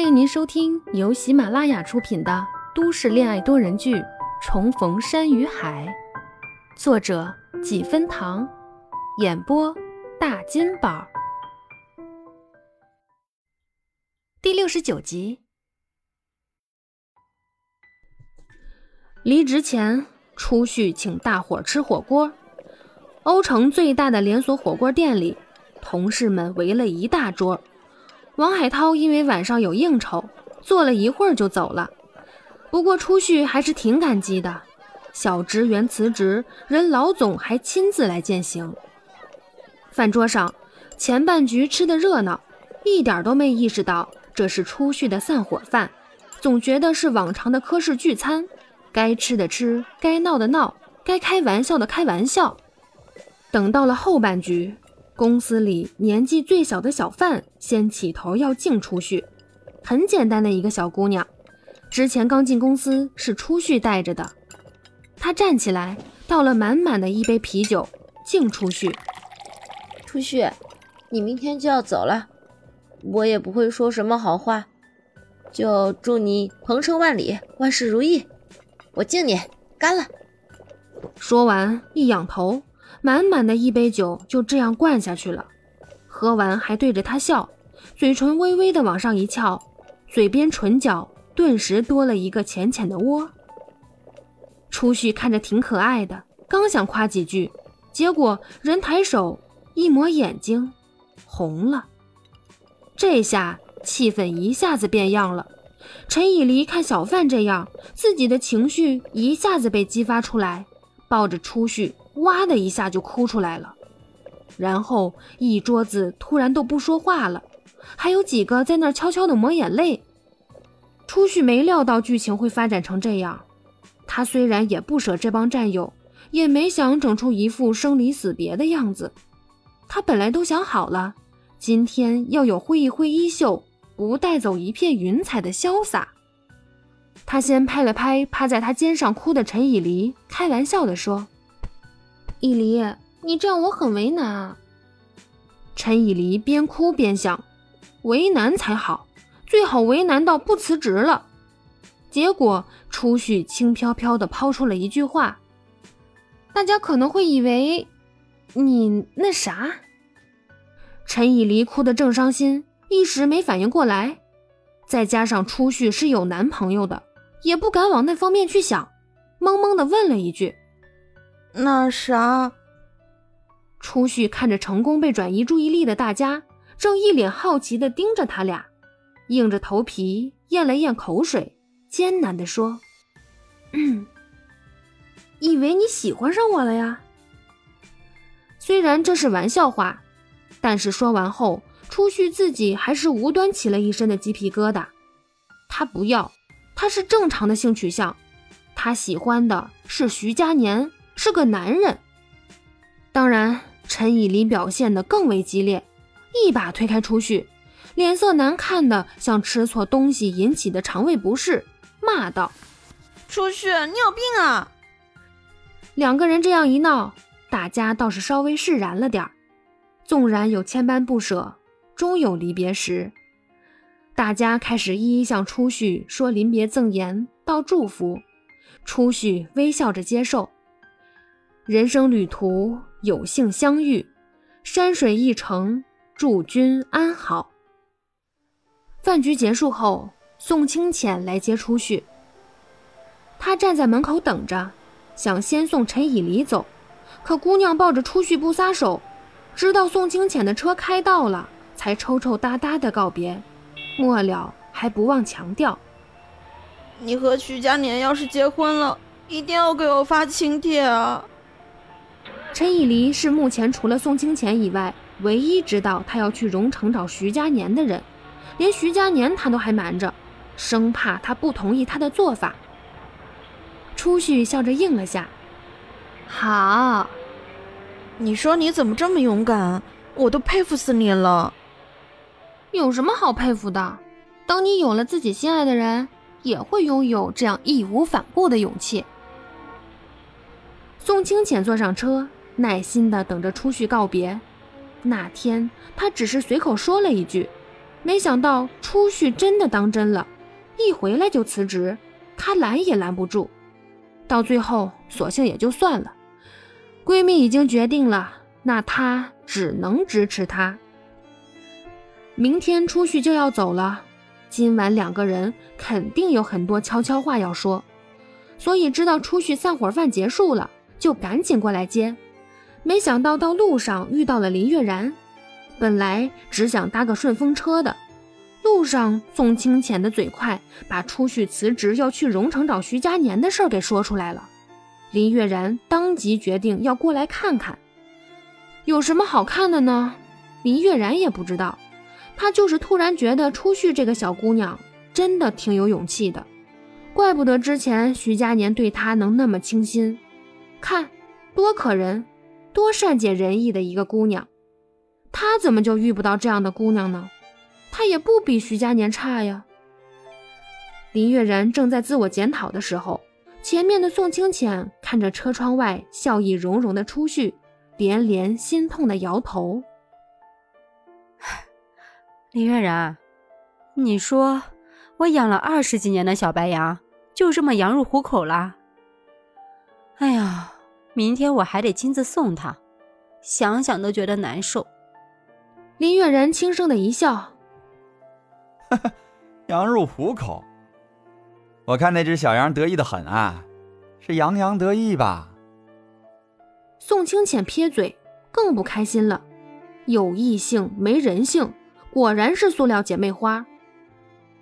欢迎您收听由喜马拉雅出品的都市恋爱多人剧《重逢山与海》，作者几分糖，演播大金宝，第六十九集。离职前，初旭请大伙吃火锅。欧城最大的连锁火锅店里，同事们围了一大桌。王海涛因为晚上有应酬，坐了一会儿就走了。不过初旭还是挺感激的，小职员辞职，人老总还亲自来践行。饭桌上，前半局吃的热闹，一点都没意识到这是初旭的散伙饭，总觉得是往常的科室聚餐，该吃的吃，该闹的闹，该开玩笑的开玩笑。等到了后半局。公司里年纪最小的小范先起头要敬初旭，很简单的一个小姑娘，之前刚进公司是初旭带着的。她站起来倒了满满的一杯啤酒敬初旭。初旭，你明天就要走了，我也不会说什么好话，就祝你鹏程万里，万事如意。我敬你，干了。说完一仰头。满满的一杯酒就这样灌下去了，喝完还对着他笑，嘴唇微微的往上一翘，嘴边唇角顿时多了一个浅浅的窝。初旭看着挺可爱的，刚想夸几句，结果人抬手一抹眼睛，红了。这下气氛一下子变样了。陈以离看小范这样，自己的情绪一下子被激发出来，抱着初旭。哇的一下就哭出来了，然后一桌子突然都不说话了，还有几个在那儿悄悄的抹眼泪。初旭没料到剧情会发展成这样，他虽然也不舍这帮战友，也没想整出一副生离死别的样子。他本来都想好了，今天要有挥一挥衣袖，不带走一片云彩的潇洒。他先拍了拍趴在他肩上哭的陈以离，开玩笑的说。以离，你这样我很为难啊。陈以离边哭边想，为难才好，最好为难到不辞职了。结果初旭轻飘飘的抛出了一句话：“大家可能会以为你那啥。”陈以离哭得正伤心，一时没反应过来，再加上初旭是有男朋友的，也不敢往那方面去想，懵懵的问了一句。那啥，初旭看着成功被转移注意力的大家，正一脸好奇的盯着他俩，硬着头皮咽了咽口水，艰难的说：“嗯，以为你喜欢上我了呀？”虽然这是玩笑话，但是说完后，初旭自己还是无端起了一身的鸡皮疙瘩。他不要，他是正常的性取向，他喜欢的是徐佳年。是个男人，当然，陈以离表现的更为激烈，一把推开初旭，脸色难看的像吃错东西引起的肠胃不适，骂道：“初旭，你有病啊！”两个人这样一闹，大家倒是稍微释然了点儿，纵然有千般不舍，终有离别时。大家开始一一向初旭说临别赠言，道祝福，初旭微笑着接受。人生旅途有幸相遇，山水一程，祝君安好。饭局结束后，宋清浅来接初旭。他站在门口等着，想先送陈以离走，可姑娘抱着初旭不撒手，直到宋清浅的车开到了，才抽抽搭搭的告别，末了还不忘强调：“你和徐佳年要是结婚了，一定要给我发请帖啊！”陈以离是目前除了宋清浅以外唯一知道他要去荣城找徐佳年的人，连徐佳年他都还瞒着，生怕他不同意他的做法。初旭笑着应了下：“好。”你说你怎么这么勇敢？我都佩服死你了。有什么好佩服的？等你有了自己心爱的人，也会拥有这样义无反顾的勇气。宋清浅坐上车。耐心地等着初旭告别。那天，他只是随口说了一句：“没想到初旭真的当真了，一回来就辞职，她拦也拦不住。到最后，索性也就算了。闺蜜已经决定了，那她只能支持她。明天初旭就要走了，今晚两个人肯定有很多悄悄话要说，所以知道初旭散伙饭结束了，就赶紧过来接。没想到到路上遇到了林月然，本来只想搭个顺风车的，路上宋清浅的嘴快，把初旭辞职要去荣城找徐佳年的事儿给说出来了。林月然当即决定要过来看看，有什么好看的呢？林月然也不知道，她就是突然觉得初旭这个小姑娘真的挺有勇气的，怪不得之前徐佳年对她能那么倾心，看多可人。多善解人意的一个姑娘，她怎么就遇不到这样的姑娘呢？她也不比徐佳年差呀。林月然正在自我检讨的时候，前面的宋清浅看着车窗外笑意融融的初旭，连连心痛的摇头。林月然，你说我养了二十几年的小白羊，就这么羊入虎口了？哎呀！明天我还得亲自送他，想想都觉得难受。林月然轻声的一笑：“哈哈，羊入虎口。我看那只小羊得意的很啊，是洋洋得意吧？”宋清浅撇嘴，更不开心了。有异性没人性，果然是塑料姐妹花。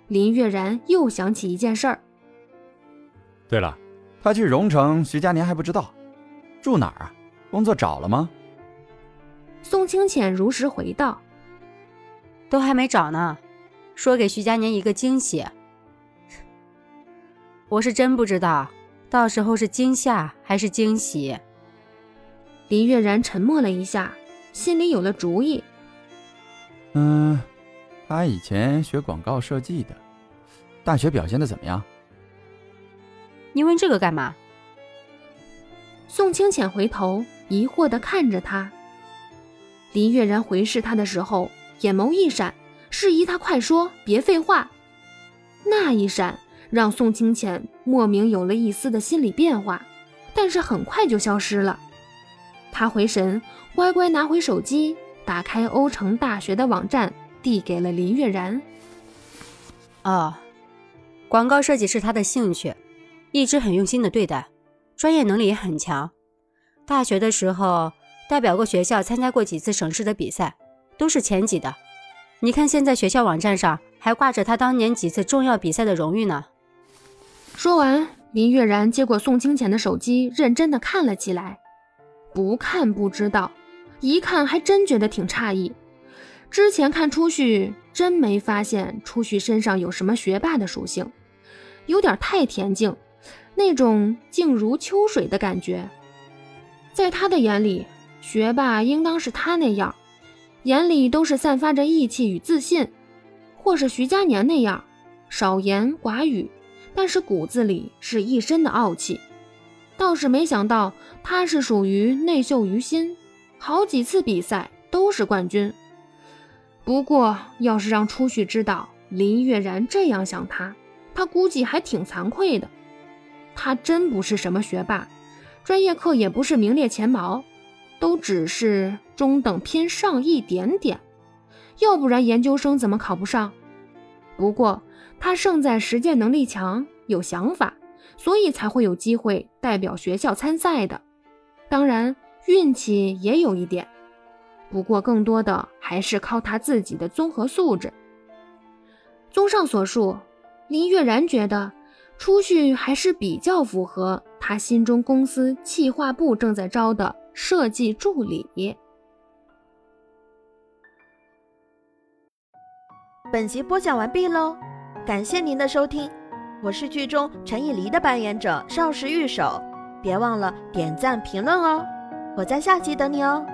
林月然又想起一件事儿。对了，他去荣城，徐佳年还不知道。住哪儿啊？工作找了吗？宋清浅如实回道：“都还没找呢，说给徐佳年一个惊喜。我是真不知道，到时候是惊吓还是惊喜。”林月然沉默了一下，心里有了主意。嗯，他以前学广告设计的，大学表现的怎么样？你问这个干嘛？宋清浅回头疑惑地看着他，林月然回视他的时候，眼眸一闪，示意他快说，别废话。那一闪让宋清浅莫名有了一丝的心理变化，但是很快就消失了。他回神，乖乖拿回手机，打开欧城大学的网站，递给了林月然。哦，广告设计是他的兴趣，一直很用心的对待。专业能力也很强，大学的时候代表过学校参加过几次省市的比赛，都是前几的。你看现在学校网站上还挂着他当年几次重要比赛的荣誉呢。说完，林月然接过宋清浅的手机，认真的看了起来。不看不知道，一看还真觉得挺诧异。之前看初旭，真没发现初旭身上有什么学霸的属性，有点太恬静。那种静如秋水的感觉，在他的眼里，学霸应当是他那样，眼里都是散发着义气与自信，或是徐佳年那样，少言寡语，但是骨子里是一身的傲气。倒是没想到他是属于内秀于心，好几次比赛都是冠军。不过，要是让初旭知道林月然这样想他，他估计还挺惭愧的。他真不是什么学霸，专业课也不是名列前茅，都只是中等偏上一点点。要不然研究生怎么考不上？不过他胜在实践能力强，有想法，所以才会有机会代表学校参赛的。当然运气也有一点，不过更多的还是靠他自己的综合素质。综上所述，林月然觉得。出去还是比较符合他心中公司企划部正在招的设计助理。本集播讲完毕喽，感谢您的收听，我是剧中陈以离的扮演者邵氏玉手，别忘了点赞评论哦，我在下集等你哦。